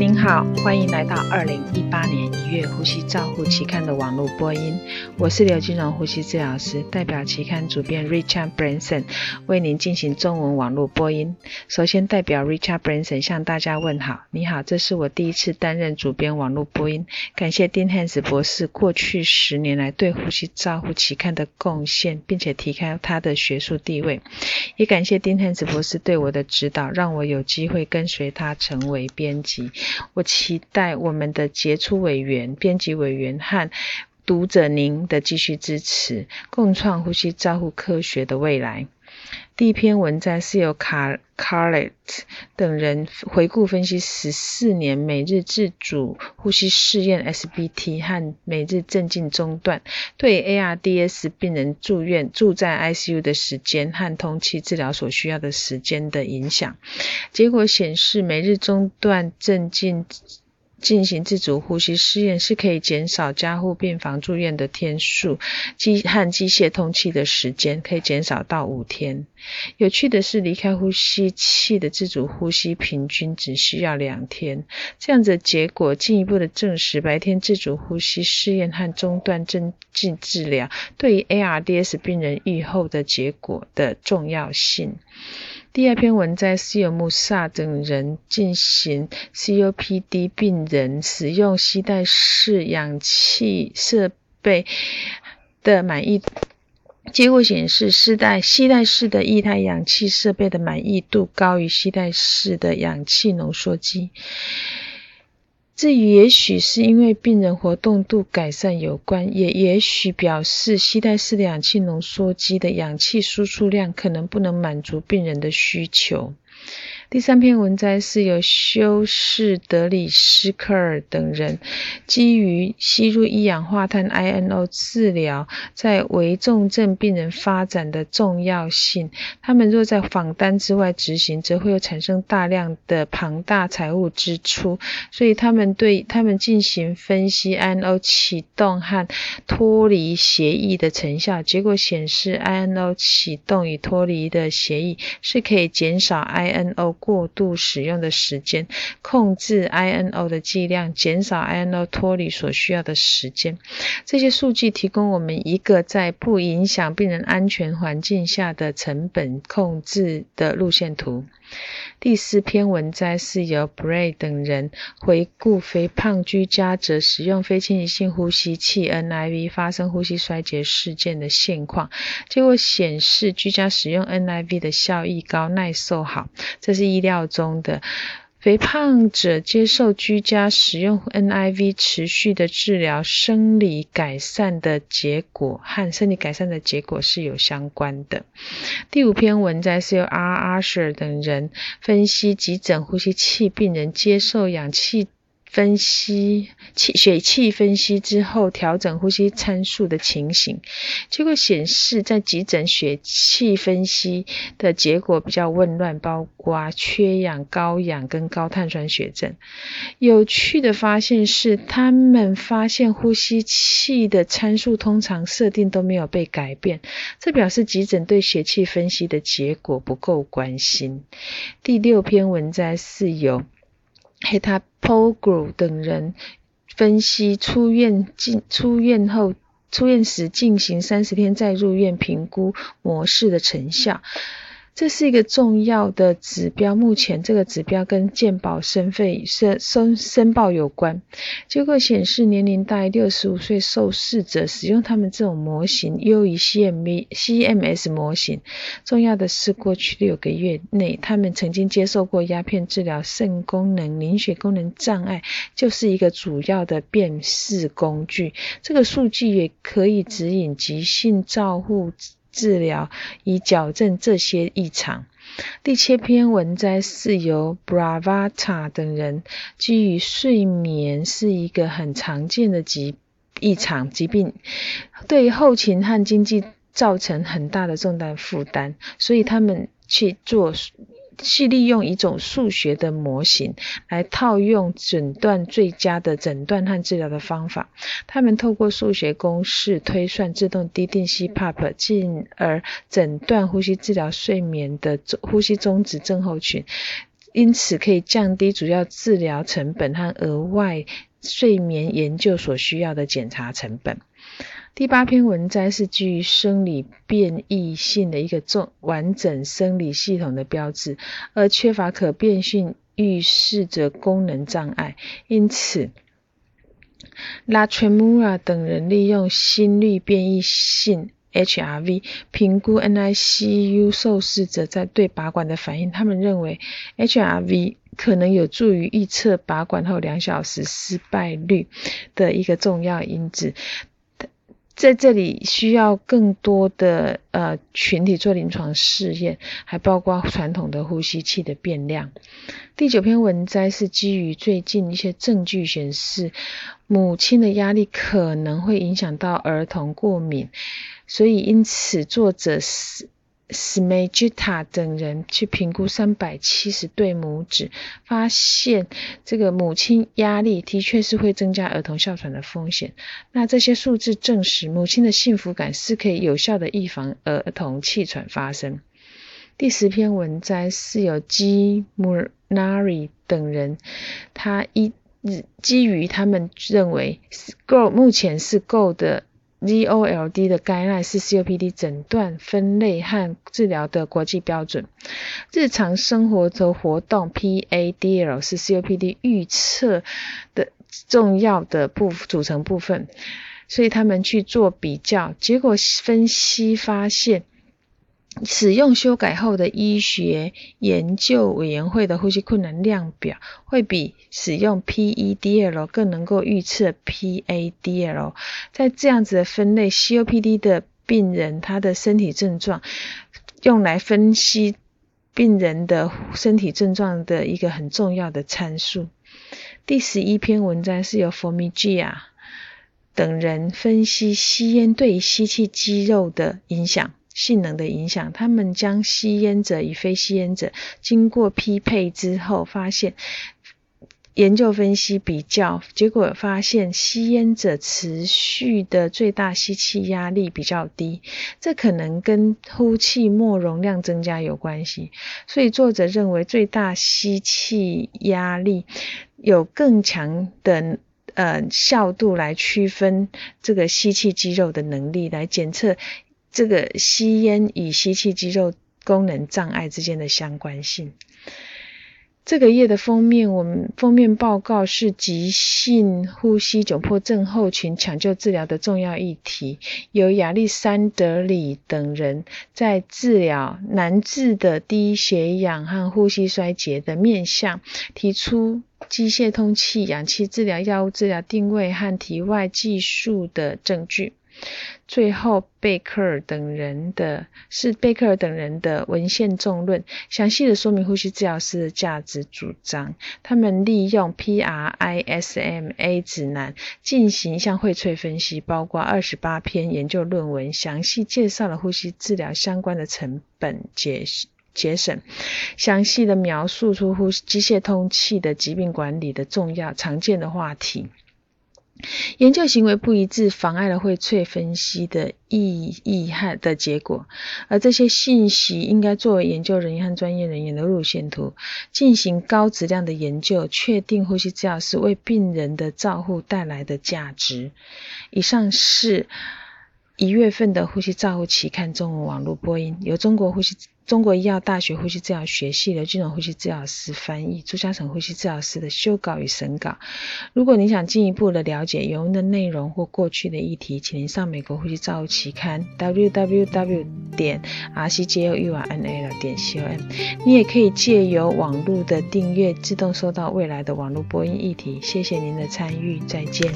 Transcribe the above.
您好，欢迎来到二零一八年一月呼吸照护期刊的网络播音。我是刘金荣呼吸治疗师，代表期刊主编 Richard Branson 为您进行中文网络播音。首先，代表 Richard Branson 向大家问好。你好，这是我第一次担任主编网络播音，感谢丁汉斯博士过去十年来对呼吸照护期刊的贡献，并且提高他的学术地位。也感谢丁汉斯博士对我的指导，让我有机会跟随他成为编辑。我期待我们的杰出委员、编辑委员和读者您的继续支持，共创呼吸照护科学的未来。第一篇文章是由卡卡列等人回顾分析十四年每日自主呼吸试验 （SBT） 和每日镇静中断对 ARDS 病人住院住在 ICU 的时间和通气治疗所需要的时间的影响。结果显示，每日中断镇静。进行自主呼吸试验是可以减少加护病房住院的天数，机和机械通气的时间可以减少到五天。有趣的是，离开呼吸器的自主呼吸平均只需要两天。这样的结果进一步的证实白天自主呼吸试验和中断镇静治疗对于 ARDS 病人预后的结果的重要性。第二篇文在西尔穆萨等人进行 COPD 病人使用吸带式氧气设备的满意，结果显示，吸带吸带式的液态氧气设备的满意度高于吸带式的氧气浓缩机。这也许是因为病人活动度改善有关，也也许表示吸带式氧气浓缩机的氧气输出量可能不能满足病人的需求。第三篇文摘是由休士德里斯科尔等人基于吸入一氧化碳 （INO） 治疗在危重症病人发展的重要性。他们若在访单之外执行，则会有产生大量的庞大财务支出。所以他们对他们进行分析 INO 启动和脱离协议的成效。结果显示，INO 启动与脱离的协议是可以减少 INO。过度使用的时间，控制 INO 的剂量，减少 INO 脱离所需要的时间。这些数据提供我们一个在不影响病人安全环境下的成本控制的路线图。第四篇文摘是由 Bray 等人回顾肥胖居家者使用非侵袭性呼吸器 NIV 发生呼吸衰竭事件的现况。结果显示，居家使用 NIV 的效益高、耐受好，这是意料中的。肥胖者接受居家使用 NIV 持续的治疗，生理改善的结果和生理改善的结果是有相关的。第五篇文摘是由 R. Asher 等人分析急诊呼吸器病人接受氧气。分析气血气分析之后，调整呼吸参数的情形，结果显示，在急诊血气分析的结果比较混乱，包括缺氧、高氧跟高碳酸血症。有趣的发现是，他们发现呼吸器的参数通常设定都没有被改变，这表示急诊对血气分析的结果不够关心。第六篇文摘是由。Heita Pogro 等人分析出院进出院后出院时进行三十天再入院评估模式的成效。这是一个重要的指标。目前这个指标跟健保申费申申申报有关。结果显示，年龄大于六十五岁受试者使用他们这种模型优于 CMV CMS 模型。重要的是，过去六个月内，他们曾经接受过鸦片治疗。肾功能凝血功能障碍就是一个主要的辨识工具。这个数据也可以指引急性照护。治疗以矫正这些异常。第七篇文摘是由 Bravata 等人基于睡眠是一个很常见的疾异常疾病，对后勤和经济造成很大的重大负担，所以他们去做。是利用一种数学的模型来套用诊断最佳的诊断和治疗的方法。他们透过数学公式推算自动低定 CPAP，进而诊断呼吸治疗睡眠的呼吸中止症候群。因此可以降低主要治疗成本和额外睡眠研究所需要的检查成本。第八篇文摘是基于生理变异性的一个重完整生理系统的标志，而缺乏可变性预示着功能障碍。因此，拉全穆拉等人利用心率变异性 （HRV） 评估 NICU 受试者在对拔管的反应。他们认为 HRV 可能有助于预测拔管后两小时失败率的一个重要因子。在这里需要更多的呃群体做临床试验，还包括传统的呼吸器的变量。第九篇文摘是基于最近一些证据显示，母亲的压力可能会影响到儿童过敏，所以因此作者是。Smajta 等人去评估三百七十对母子，发现这个母亲压力的确是会增加儿童哮喘的风险。那这些数字证实，母亲的幸福感是可以有效的预防儿童气喘发生。第十篇文摘是由 G. Murnari 等人，他一基于他们认为够目前是够的。ZOLD 的概念是 COPD 诊断、分类和治疗的国际标准。日常生活和活动 PADL 是 COPD 预测的重要的部组成部分，所以他们去做比较，结果分析发现。使用修改后的医学研究委员会的呼吸困难量表，会比使用 PEDL 更能够预测 PADL。在这样子的分类，COPD 的病人他的身体症状，用来分析病人的身体症状的一个很重要的参数。第十一篇文章是由 Formigia 等人分析吸烟对吸气肌肉的影响。性能的影响，他们将吸烟者与非吸烟者经过匹配之后，发现研究分析比较结果发现，吸烟者持续的最大吸气压力比较低，这可能跟呼气末容量增加有关系。所以作者认为，最大吸气压力有更强的呃效度来区分这个吸气肌肉的能力，来检测。这个吸烟与吸气肌肉功能障碍之间的相关性。这个页的封面，我们封面报告是急性呼吸窘迫症候群抢救治疗的重要议题，由亚历山德里等人在治疗难治的低血氧和呼吸衰竭的面向，提出机械通气、氧气治疗、药物治疗定位和体外技术的证据。最后，贝克尔等人的是贝克尔等人的文献重论，详细的说明呼吸治疗师的价值主张。他们利用 PRISMA 指南进行一项荟萃分析，包括二十八篇研究论文，详细介绍了呼吸治疗相关的成本节节省，详细的描述出呼吸机械通气的疾病管理的重要常见的话题。研究行为不一致，妨碍了荟萃分析的意义和的结果。而这些信息应该作为研究人员和专业人员的路线图，进行高质量的研究，确定呼吸治疗师为病人的照护带来的价值。以上是一月份的呼吸照护期刊中文网络播音，由中国呼吸。中国医药大学呼吸治疗学系的金融呼吸治疗师翻译，朱嘉诚呼吸治疗师的修稿与审稿。如果你想进一步的了解原文的内容或过去的议题，请您上美国呼吸照护期刊 www 点 rcjournal 点 com。你也可以借由网络的订阅，自动收到未来的网络播音议题。谢谢您的参与，再见。